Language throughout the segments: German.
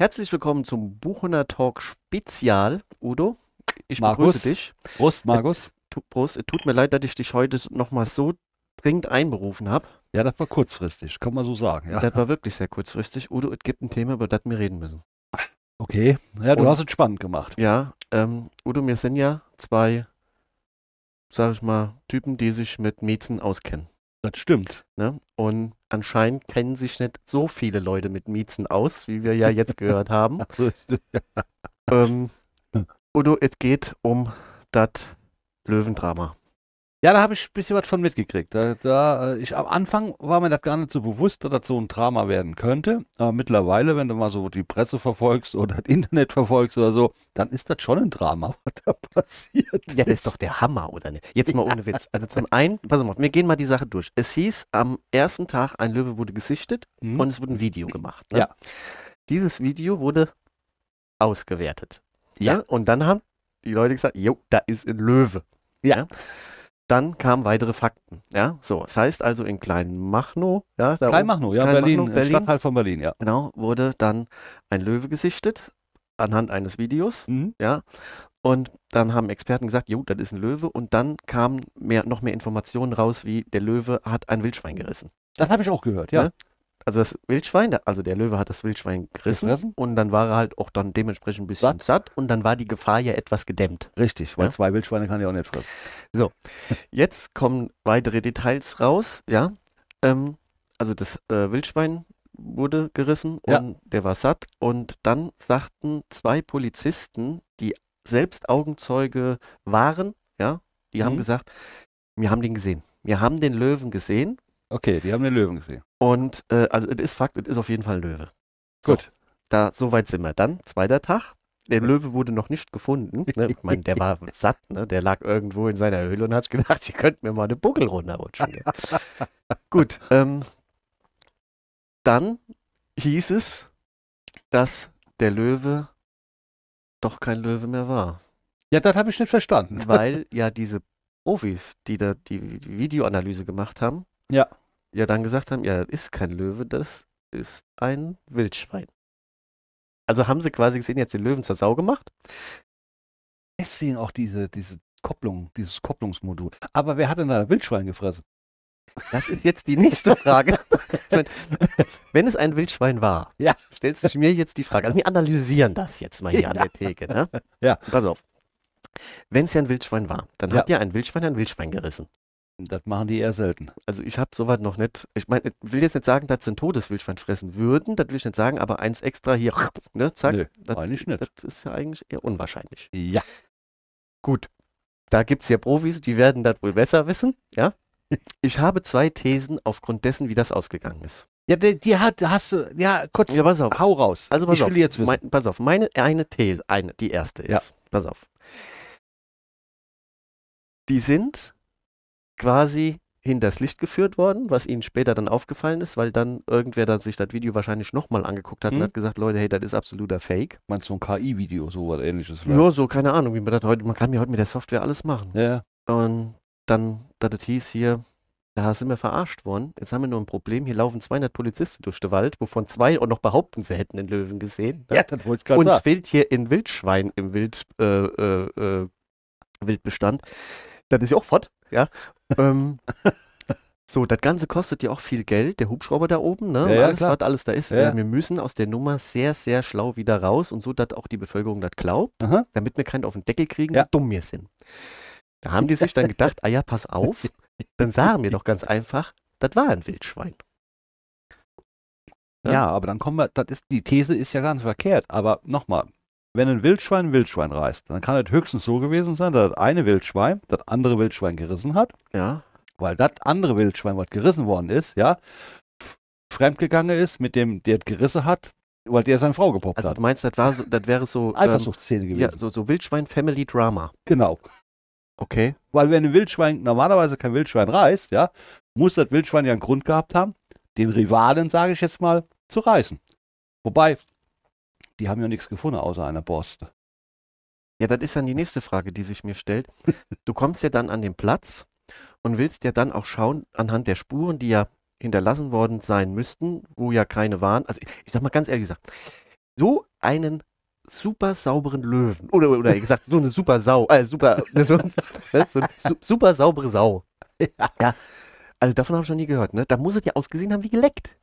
Herzlich willkommen zum Buchhunter Talk Spezial. Udo, ich Markus. begrüße dich. Prost, Markus. Tu, Prost, es tut mir leid, dass ich dich heute nochmal so dringend einberufen habe. Ja, das war kurzfristig, kann man so sagen. Ja. Das war wirklich sehr kurzfristig. Udo, es gibt ein Thema, über das wir reden müssen. Okay. Ja, du Und- hast es spannend gemacht. Ja, ähm, Udo, wir sind ja zwei, sag ich mal, Typen, die sich mit Miezen auskennen. Das stimmt. Ne? Und anscheinend kennen sich nicht so viele Leute mit Miezen aus, wie wir ja jetzt gehört haben. ähm, Udo, es geht um das Löwendrama. Ja, da habe ich ein bisschen was von mitgekriegt. Da, da, äh, ich, am Anfang war mir das gar nicht so bewusst, dass das so ein Drama werden könnte. Aber mittlerweile, wenn du mal so die Presse verfolgst oder das Internet verfolgst oder so, dann ist das schon ein Drama, was da passiert. Ja, das ist doch der Hammer, oder nicht? Jetzt mal ohne Witz. Also zum einen, pass mal, wir gehen mal die Sache durch. Es hieß, am ersten Tag, ein Löwe wurde gesichtet Hm? und es wurde ein Video gemacht. Ne? Ja. Dieses Video wurde ausgewertet. Ja. Und dann haben die Leute gesagt, jo, da ist ein Löwe. Ja. Dann kamen weitere Fakten. Ja, so. Das heißt also in Kleinmachnow, ja, da Kleinmachnow, ja, Kleinmachnow, Berlin, Berlin. Stadtteil von Berlin, ja. genau, wurde dann ein Löwe gesichtet anhand eines Videos. Mhm. Ja. Und dann haben Experten gesagt, jo, das ist ein Löwe. Und dann kamen mehr, noch mehr Informationen raus, wie der Löwe hat ein Wildschwein gerissen. Das habe ich auch gehört, ja. Ne? Also das Wildschwein, der- also der Löwe hat das Wildschwein gerissen. Gefressen? Und dann war er halt auch dann dementsprechend ein bisschen satt. Satt. Und dann war die Gefahr ja etwas gedämmt. Richtig, weil Ja. zwei Wildschweine kann ich auch nicht fressen. Jetzt kommen weitere Details raus, ja. Ähm, also das äh, Wildschwein wurde gerissen Ja. und der war satt. Und dann sagten zwei Polizisten, die selbst Augenzeuge waren, ja, die haben Mhm. gesagt, wir haben den gesehen. Wir haben den Löwen gesehen. Okay, die haben den Löwen gesehen. Und äh, also es ist Fakt, es ist auf jeden Fall ein Löwe. So, Gut. Da, so weit sind wir. Dann, zweiter Tag. Der Löwe wurde noch nicht gefunden. Ne? Ich meine, der war satt, ne? Der lag irgendwo in seiner Höhle und hat gedacht, sie könnten mir mal eine Buckel runterrutschen. Ne? Gut, ähm, dann hieß es, dass der Löwe doch kein Löwe mehr war. Ja, das habe ich nicht verstanden. Weil ja diese Profis, die da die Videoanalyse gemacht haben, Ja. ja dann gesagt haben, ja, das ist kein Löwe, das ist ein Wildschwein. Also haben sie quasi gesehen, jetzt den Löwen zur Sau gemacht. Deswegen auch diese, diese Kopplung, dieses Kopplungsmodul. Aber wer hat denn da ein Wildschwein gefressen? Das ist jetzt die nächste Frage. Ich mein, Wenn es ein Wildschwein war, Ja. stellt sich mir jetzt die Frage. Also wir analysieren das jetzt mal hier an der Theke. Ne? Ja. Pass auf. Wenn es ja ein Wildschwein war, dann Ja. hat ja ein Wildschwein ein Wildschwein gerissen. Das machen die eher selten. Also ich habe sowas noch nicht. Ich meine, ich will jetzt nicht sagen, dass sie ein totes Wildschwein fressen würden, das will ich nicht sagen, aber eins extra hier, ne, zack. Nö, das, eigentlich nicht. Das ist ja eigentlich eher unwahrscheinlich. Ja. Gut, da gibt es ja Profis, die werden das wohl besser wissen, ja. Ich habe zwei Thesen aufgrund dessen, wie das ausgegangen ist. Ja, die, die hat, hast du, ja, kurz, Ja, pass auf. hau raus. Also pass ich auf. will jetzt wissen. Mein, pass auf, meine eine These, eine, die erste ist, Ja. pass auf. Die sind quasi hinters Licht geführt worden, was ihnen später dann aufgefallen ist, weil dann irgendwer dann sich das Video wahrscheinlich nochmal angeguckt hat und Mhm. hat gesagt, Leute, hey, das ist absoluter Fake. Meinst du ein KI-Video, so was ähnliches? vielleicht? Ja, so, keine Ahnung, wie man das heute, man kann ja heute mit der Software alles machen. Ja. Und dann, dass es hieß hier, da sind wir verarscht worden. Jetzt haben wir nur ein Problem. Hier laufen 200 Polizisten durch den Wald, wovon zwei und noch behaupten, sie hätten den Löwen gesehen. ja, das wollte ich gerade Uns sagen. fehlt hier in Wildschwein im Wild, äh, äh, äh, Wildbestand. Das ist ja auch fort, ja. ähm, so, das Ganze kostet ja auch viel Geld, der Hubschrauber da oben, ne? Ja, alles, klar. was alles da ist. Ja. Äh, wir müssen aus der Nummer sehr, sehr schlau wieder raus und so, dass auch die Bevölkerung das glaubt, Aha. damit wir keinen auf den Deckel kriegen, Ja. wie dumm wir sind. Da haben die sich dann gedacht, ah ja, pass auf, dann sagen wir doch ganz einfach, das war ein Wildschwein. Ja. Ja, aber dann kommen wir, das ist, die These ist ja gar nicht verkehrt. Aber nochmal, wenn ein Wildschwein ein Wildschwein reißt, dann kann es höchstens so gewesen sein, dass das eine Wildschwein das andere Wildschwein gerissen hat, Ja, weil das andere Wildschwein, was gerissen worden ist, ja, fremdgegangen ist mit dem, der es gerissen hat, weil der seine Frau gepoppt also hat. du meinst, das war so, das wäre so, ähm, Eifersuchtsszene gewesen. ja, so, so Wildschwein-Family-Drama. Genau. Okay. Weil wenn ein Wildschwein normalerweise kein Wildschwein reißt, ja, muss das Wildschwein ja einen Grund gehabt haben, den Rivalen, sage ich jetzt mal, zu reißen. Wobei, die haben ja nichts gefunden außer einer Borste. Ja, das ist dann die nächste Frage, die sich mir stellt. Du kommst ja dann an den Platz und willst ja dann auch schauen, anhand der Spuren, die ja hinterlassen worden sein müssten, wo ja keine waren. Also ich, sag mal ganz ehrlich gesagt, so einen super sauberen Löwen. Oder, oder gesagt, so eine super Sau. Äh, super, so, so eine su- super saubere Sau. Ja. Also davon habe ich noch nie gehört, ne? Da muss es ja ausgesehen haben wie geleckt.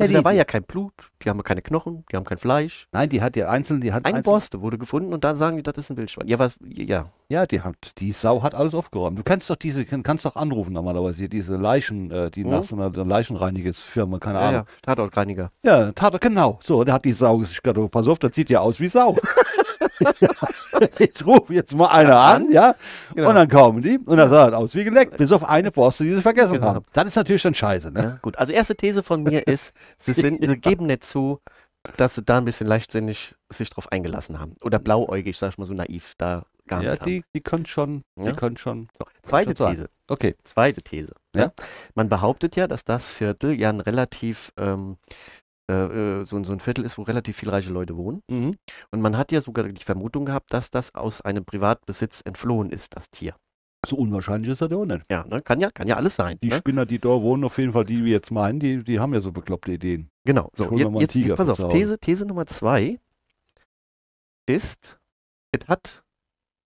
Also Ja, da die- war die- ja kein Blut, die haben keine Knochen, die haben kein Fleisch. Nein, die hat ja einzeln, die hat Ein einzeln, Borste wurde gefunden und dann sagen die, das ist ein Wildschwein. Ja, was, ja. Ja, die hat, die Sau hat alles aufgeräumt. Du kannst doch diese, kannst doch anrufen normalerweise hier, diese Leichen, äh, die Mhm. nach so einer Leichenreinigesfirma, keine Ja, Ahnung. ja, Tatortreiniger. Ja, tat er genau. So, da hat die Sau sich gedacht, oh, pass auf, das sieht ja aus wie Sau. ich rufe jetzt mal einer an, ja, Genau. und dann kommen die und dann sah das aus wie geleckt, bis auf eine Borste, die sie vergessen Genau. haben. Das ist natürlich dann scheiße, ne? Ja, gut, also erste These von mir ist, sie, sind, sie geben nicht zu, dass sie da ein bisschen leichtsinnig sich drauf eingelassen haben. Oder blauäugig, sag ich mal so naiv, da gar Ja, nicht haben. die, die können schon, Ja. die können schon. So, zweite schon. These. Okay. Zweite These. Ja. Ja. Man behauptet ja, dass das Viertel ja ein relativ ähm, äh, äh, so, ein- so ein Viertel ist, wo relativ viele reiche Leute wohnen. Mhm. Und man hat ja sogar die Vermutung gehabt, dass das aus einem Privatbesitz entflohen ist, das Tier. So unwahrscheinlich ist das ja auch nicht. Ja, ne? kann ja, kann ja alles sein. Die ne? Spinner, die da wohnen, auf jeden Fall, die wir jetzt meinen, die, die haben ja so bekloppte Ideen. Genau. So, jetzt, jetzt, jetzt pass auf. These, These Nummer zwei ist, es hat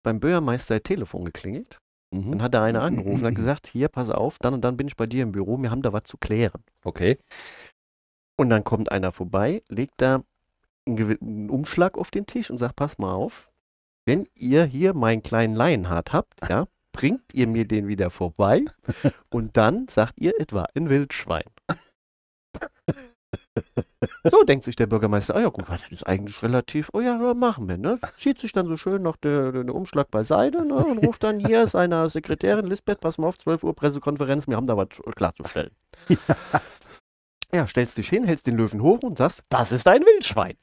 beim Bürgermeister Telefon geklingelt. Mhm. Dann hat da einer angerufen und hat gesagt, hier, pass auf, dann und dann bin ich bei dir im Büro, wir haben da was zu klären. Okay. Und dann kommt einer vorbei, legt da einen, Umschlag auf den Tisch und sagt, pass mal auf, wenn ihr hier meinen kleinen Lionheart habt, ja, bringt ihr mir den wieder vorbei und dann sagt ihr, es war ein Wildschwein. So denkt sich der Bürgermeister, ah ja gut, das ist eigentlich relativ, oh ja, machen wir, ne? Zieht sich dann so schön noch der, der, der Umschlag beiseite ne? und ruft dann hier seiner Sekretärin Lisbeth, pass mal auf, 12 Uhr Pressekonferenz, wir haben da was klarzustellen. Ja, stellst dich hin, hältst den Löwen hoch und sagst, das ist ein Wildschwein.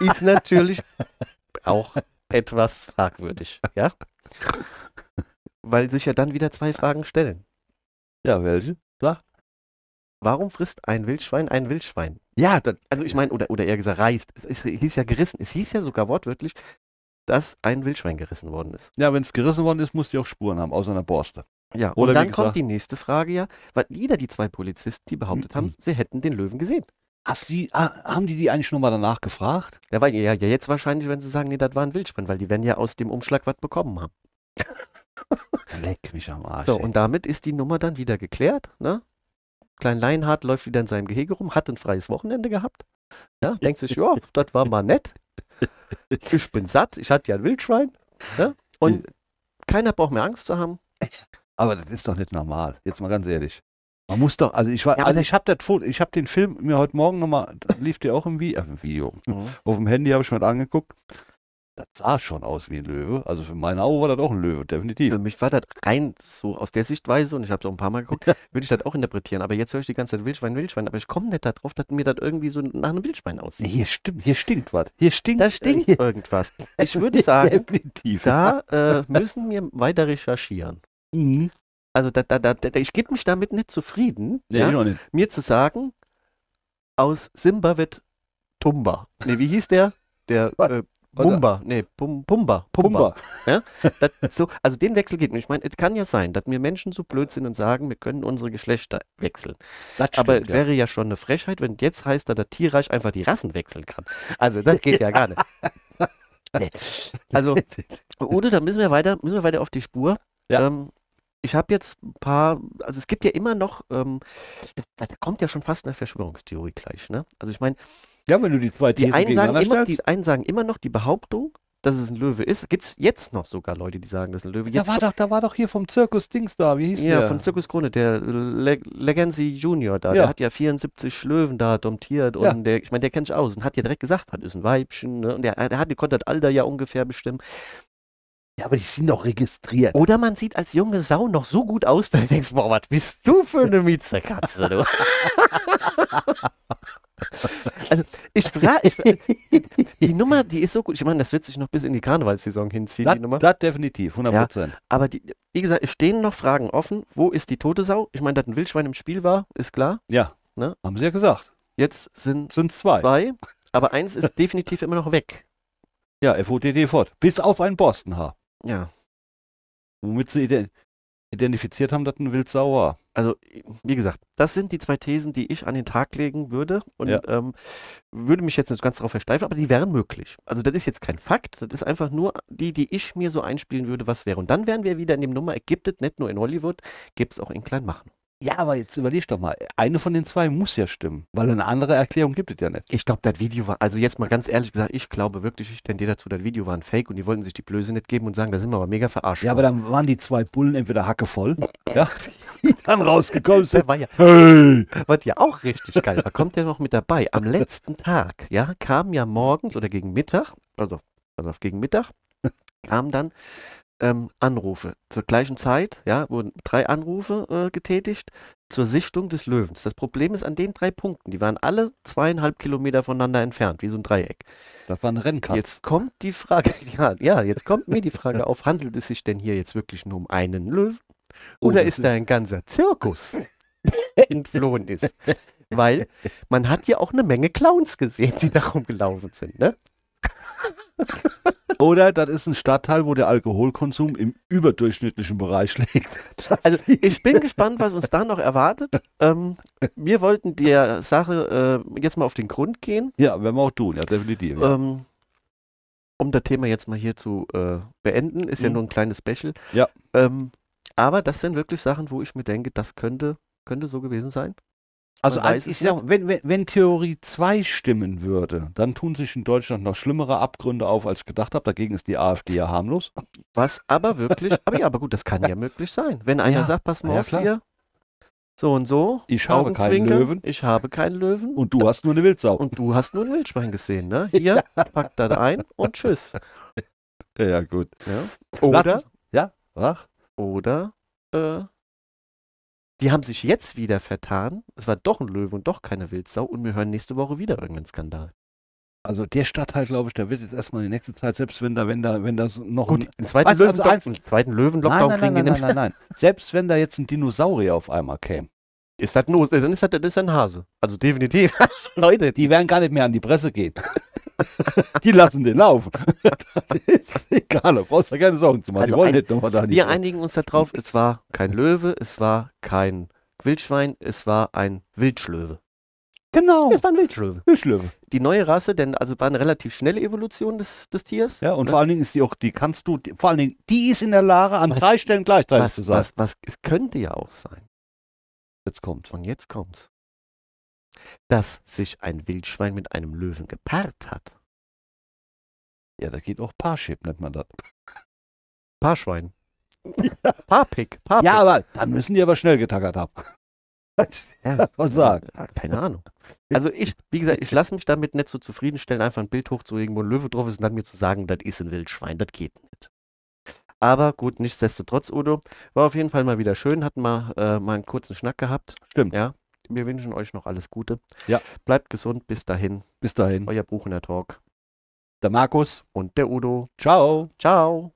Ist natürlich auch etwas fragwürdig, ja? Weil sich ja dann wieder zwei Fragen stellen. Ja, welche? Warum frisst ein Wildschwein ein Wildschwein? Ja, das, Also ich meine, oder, oder eher gesagt, reißt. Es, ist- hieß ja gerissen. Es hieß ja sogar wortwörtlich, dass ein Wildschwein gerissen worden ist. ja wenn es gerissen worden ist, muss die auch Spuren haben, außer einer Borste. Ja, Oder und dann kommt die nächste Frage ja, weil jeder die zwei Polizisten, die behauptet haben, sie hätten den Löwen gesehen. Hast die, ah, haben die die eigentlich nochmal danach gefragt? Ja, weil, ja, ja, jetzt wahrscheinlich, wenn sie sagen, nee, das war ein Wildschwein, weil die werden ja aus dem Umschlag was bekommen haben. Leck mich am Arsch. So, ey. und damit ist die Nummer dann wieder geklärt, ne? Klein Leinhardt läuft wieder in seinem Gehege rum, hat ein freies Wochenende gehabt. Ja, denkt sich, ja, das war mal nett. Ich bin satt, ich hatte ja ein Wildschwein. Ne? Und keiner braucht mehr Angst zu haben. Aber das ist doch nicht normal. Jetzt mal ganz ehrlich. Man muss doch, also ich war, Ja, also ich habe das Foto, ich habe den Film mir heute Morgen nochmal, lief der auch im, Vi äh, im Video. Auf dem Handy habe ich mir das angeguckt. Das sah schon aus wie ein Löwe. Also für meine Augen war das auch ein Löwe, definitiv. Für mich war das rein so aus der Sichtweise, und ich habe es auch ein paar Mal geguckt, würde ich das auch interpretieren. Aber jetzt höre ich die ganze Zeit Wildschwein, Wildschwein, aber ich komme nicht darauf, dass mir das irgendwie so nach einem Wildschwein aussieht. hier stimmt, hier stinkt was. Hier stinkt. Da stinkt hier, irgendwas. Ich würde sagen, definitiv. da äh, müssen wir weiter recherchieren. Mhm. Also da, da, da, da, ich gebe mich damit nicht zufrieden, Nee, ja, nicht. mir zu sagen, aus Simba wird Tumba. Nee, wie hieß der? Der äh, Bumba. Nee, Pum, Pumba. Pumba. Pumba. Das, so, also den Wechsel geht nicht. Ich meine, es kann ja sein, dass wir Menschen so blöd sind und sagen, wir können unsere Geschlechter wechseln. Das Aber stimmt, es wäre ja schon eine Frechheit, wenn jetzt heißt, dass der Tierreich einfach die Rassen wechseln kann. Also das geht ja gar nicht. Nee. Also, Ude, da müssen wir weiter, müssen wir weiter auf die Spur. Ja. Ähm, ich habe jetzt ein paar, also es gibt ja immer noch, ähm, da, da kommt ja schon fast eine Verschwörungstheorie gleich, ne? Also ich meine, ja. wenn du die zwei die Thesen einen sagen gegeneinander immer, stellst. die einen sagen immer noch die Behauptung, dass es ein Löwe ist. Gibt es jetzt noch sogar Leute, die sagen, das ist ein Löwe. Da Jetzt war doch, da war doch hier vom Zirkus Dings da, wie hieß ja, der? von Zirkus Krone, der Le Legacy Junior da, Ja. der hat ja 74 Löwen da domptiert und Ja. der, ich meine, der kennt sich aus und hat ja direkt gesagt, das ist ein Weibchen, ne? Und der, der hat, der konnte das Alter ja ungefähr bestimmen. Ja, aber die sind doch registriert. Oder man sieht als junge Sau noch so gut aus, dass du denkst, boah, was bist du für eine Mietzerkatze, du? also, ich frage, die Nummer, die ist so gut. Ich meine, das wird sich noch bis in die Karnevalssaison hinziehen, Das, die Nummer. das definitiv, 100 Prozent. Aber die, wie gesagt, es stehen noch Fragen offen. Wo ist die tote Sau? Ich meine, dass ein Wildschwein im Spiel war, ist klar. Ja, Ne? haben sie ja gesagt. Jetzt sind Sind zwei. zwei, aber eins ist definitiv immer noch weg. Ja, FOTD fort. Bis auf ein Borstenhaar. Ja. Womit sie ident identifiziert haben, dass ein Wildsau war. Also, wie gesagt, das sind die zwei Thesen, die ich an den Tag legen würde und Ja. ähm, würde mich jetzt nicht ganz darauf versteifen, aber die wären möglich. Also, das ist jetzt kein Fakt, das ist einfach nur die, die ich mir so einspielen würde, was wäre. Und dann wären wir wieder in dem Nummer, gibt es nicht nur in Hollywood, gibt es auch in Kleinmachen. Ja, aber jetzt überleg doch mal. Eine von den zwei muss ja stimmen, weil eine andere Erklärung gibt es ja nicht. Ich glaube, das Video war, also jetzt mal ganz ehrlich gesagt, ich glaube wirklich, ich tendiere dazu, das Video war ein Fake und die wollten sich die Blöße nicht geben und sagen, da sind wir aber mega verarscht. Ja, aber dann waren die zwei Bullen entweder hackevoll, ja, die dann rausgekommen sind. Der war ja, Hey! was ja auch richtig geil war, kommt ja noch mit dabei. Am letzten Tag, ja, kam ja morgens oder gegen Mittag, also, also gegen Mittag, kamen dann ähm, Anrufe. Zur gleichen Zeit, ja, wurden drei Anrufe äh, getätigt zur Sichtung des Löwens. Das Problem ist an den drei Punkten, die waren alle zweieinhalb Kilometer voneinander entfernt, wie so ein Dreieck. Das war ein Rennkatz. Jetzt kommt die Frage, ja, ja, jetzt kommt mir die Frage auf, handelt es sich denn hier jetzt wirklich nur um einen Löwen? Oh, Oder das ist da ein ganzer Zirkus, der entflohen ist? Weil man hat ja auch eine Menge Clowns gesehen, die da rumgelaufen sind, ne? Oder das ist ein Stadtteil, wo der Alkoholkonsum im überdurchschnittlichen Bereich liegt. Also ich bin gespannt, was uns da noch erwartet. Ähm, wir wollten der Sache äh, jetzt mal auf den Grund gehen, Ja, werden wir auch tun, ja, definitiv. Ja. ähm, um das Thema jetzt mal hier zu äh, beenden. Ist ja Mhm. nur ein kleines Special. Ja. Ähm, aber das sind wirklich Sachen, wo ich mir denke, das könnte, könnte so gewesen sein. Also weiß ich sag, wenn, wenn, wenn Theorie 2 stimmen würde, dann tun sich in Deutschland noch schlimmere Abgründe auf, als ich gedacht habe. Dagegen ist die AfD ja harmlos. Was aber wirklich, aber ja, aber gut, das kann ja möglich sein. Wenn einer Ja, sagt, pass mal ja, auf klar. hier, so und so, Ich habe keinen Löwen ich habe keinen Löwen und du hast nur eine Wildsau. und du hast nur ein Wildschwein gesehen, ne? Hier, pack das ein und tschüss. ja, gut. Ja? Oder, Ja, ach, oder, äh, die haben sich jetzt wieder vertan, es war doch ein Löwe und doch keine Wildsau und wir hören nächste Woche wieder irgendeinen Skandal. also der Stadtteil, glaube ich, der wird jetzt erstmal in der nächsten Zeit, selbst wenn da, wenn da, wenn das noch Gut, ein, zweiten, du, Löwen, also einen zweiten Nein, Löwen-Lockdown nein, kriegen nein, nein, nicht. nein, nein. Selbst wenn da jetzt ein Dinosaurier auf einmal käme, Ist das nur, dann ist das, das ist ein Hase. Also definitiv. Also, Leute, die werden gar nicht mehr an die Presse gehen. Die lassen den laufen. das ist egal, da brauchst du keine Sorgen zu machen. Also die wollen ein- nicht nochmal da Wir einigen uns darauf, es war kein Löwe, es war kein Wildschwein, es war ein Wildschlöwe. Genau, Es war ein Wildschlöwe. Wildschlöwe. Die neue Rasse, denn also war eine relativ schnelle Evolution des, des Tiers. Ja, und Ne? vor allen Dingen ist die auch, die kannst du, die, vor allen Dingen, die ist in der Lage, an Was- drei Stellen gleichzeitig zu was, sein. was, was, es könnte ja auch sein. Jetzt kommt's. Und jetzt kommt's. Dass sich ein Wildschwein mit einem Löwen gepaart hat. Ja, da geht auch Parship, nennt man das. Paarschwein. Paarpick. Paarpick. Ja, aber dann müssen die aber schnell getackert haben. Ja, was sagen. Ja, keine Ahnung. Also ich, wie gesagt, ich lasse mich damit nicht so zufriedenstellen, einfach ein Bild hochzulegen, wo ein Löwe drauf ist und dann mir zu sagen, das ist ein Wildschwein, das geht nicht. Aber gut, nichtsdestotrotz, Udo, war auf jeden Fall mal wieder schön, hatten wir äh, mal einen kurzen Schnack gehabt. Stimmt. Ja, wir wünschen euch noch alles Gute. Ja. Bleibt gesund, bis dahin. Bis dahin. Euer Buchener Talk Der Markus. und der Udo. Ciao. Ciao.